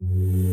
you